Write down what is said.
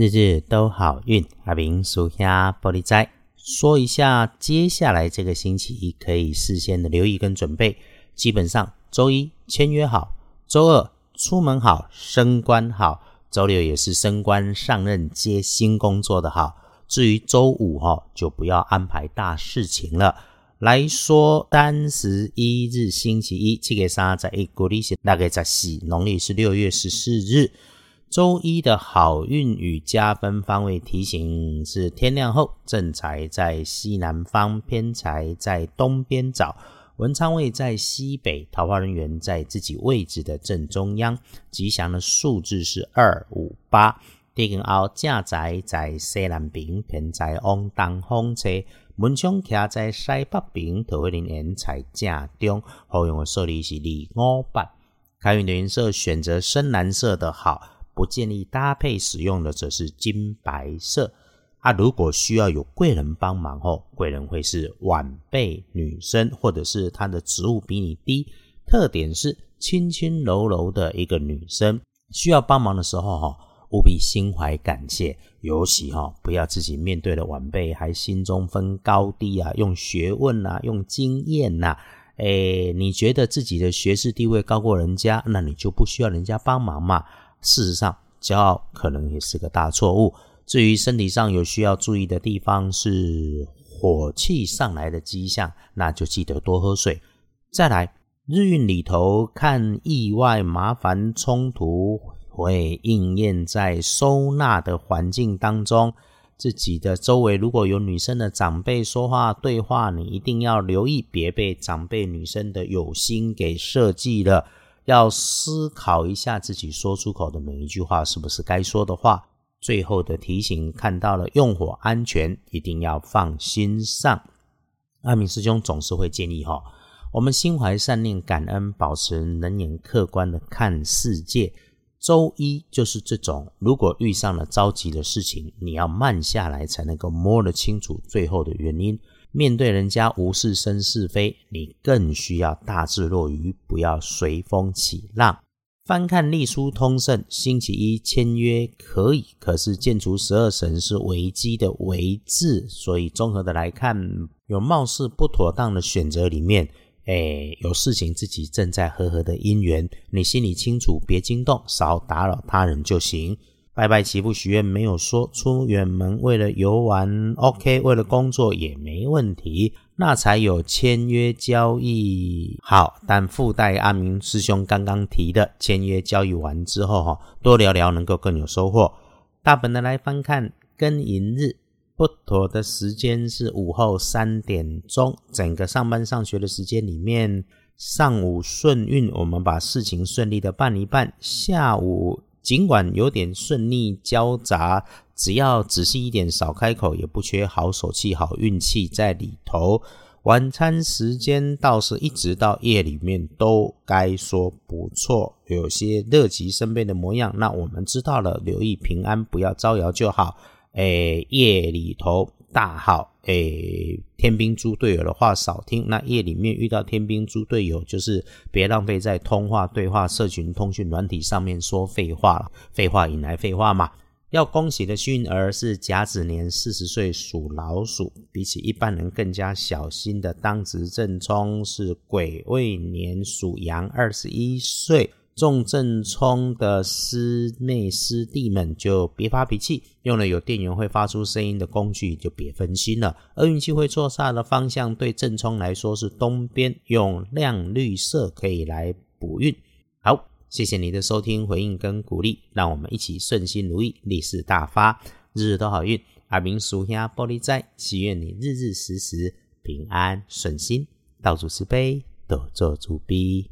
日日都好运，阿明属下玻璃斋说一下，接下来这个星期可以事先的留意跟准备。基本上，周一签约好，周二出门好，升官好，周六也是升官上任接新工作的好。至于周五哈，就不要安排大事情了。来说，单十一日星期一，这个三在一国历是大概在四，农历是六月十四日，周一的好运与加分方位提醒是天亮后，正财在西南方，偏财在东边找，文昌位在西北，桃花人员在自己位置的正中央，吉祥的数字是二五八。地根后正财在西南边，偏财往东风车。门窗徛在西北边，桃花林缘在正中。好用的色例是二五八。开运的颜色选择深蓝色的好，不建议搭配使用的则是金白色。啊，如果需要有贵人帮忙哦，贵人会是晚辈女生，或者是她的职务比你低，特点是轻轻柔柔的一个女生。需要帮忙的时候哈。务必心怀感谢，尤其哈不要自己面对的晚辈还心中分高低啊，用学问呐，用经验呐，诶，你觉得自己的学识地位高过人家，那你就不需要人家帮忙嘛。事实上，骄傲可能也是个大错误。至于身体上有需要注意的地方，是火气上来的迹象，那就记得多喝水。再来，日运里头看意外、麻烦、冲突。会应验在收纳的环境当中，自己的周围如果有女生的长辈说话对话，你一定要留意，别被长辈女生的有心给设计了。要思考一下自己说出口的每一句话是不是该说的话。最后的提醒，看到了用火安全，一定要放心上。阿明师兄总是会建议哈，我们心怀善念、感恩，保持冷眼客观的看世界。周一就是这种，如果遇上了着急的事情，你要慢下来才能够摸得清楚最后的原因。面对人家无事生是非，你更需要大智若愚，不要随风起浪。翻看隶书通胜，星期一签约可以，可是建除十二神是危机的危字，所以综合的来看，有貌似不妥当的选择里面。哎，有事情自己正在和合的姻缘，你心里清楚，别惊动，少打扰他人就行。拜拜祈福许愿没有说出远门为了游玩，OK，为了工作也没问题，那才有签约交易好。但附带阿明师兄刚刚提的，签约交易完之后哈，多聊聊能够更有收获。大本的来翻看庚寅日。不妥的时间是午后三点钟，整个上班上学的时间里面，上午顺运，我们把事情顺利的办一办；下午尽管有点顺利交杂，只要仔细一点，少开口，也不缺好手气、好运气在里头。晚餐时间倒是一直到夜里面都该说不错，有些乐极生悲的模样。那我们知道了，留意平安，不要招摇就好。诶，夜里头大号，诶，天兵猪队友的话少听。那夜里面遇到天兵猪队友，就是别浪费在通话、对话、社群、通讯软体上面说废话了。废话引来废话嘛。要恭喜的幸运儿是甲子年四十岁属老鼠，比起一般人更加小心的当值正冲是癸未年属羊二十一岁。重正冲的师妹师弟们就别发脾气，用了有电源会发出声音的工具就别分心了。而运气会错煞的方向对正冲来说是东边，用亮绿色可以来补运。好，谢谢你的收听、回应跟鼓励，让我们一起顺心如意、利市大发，日日都好运。阿明属下玻璃斋，祈愿你日日时时平安顺心，道主慈悲，多做主逼。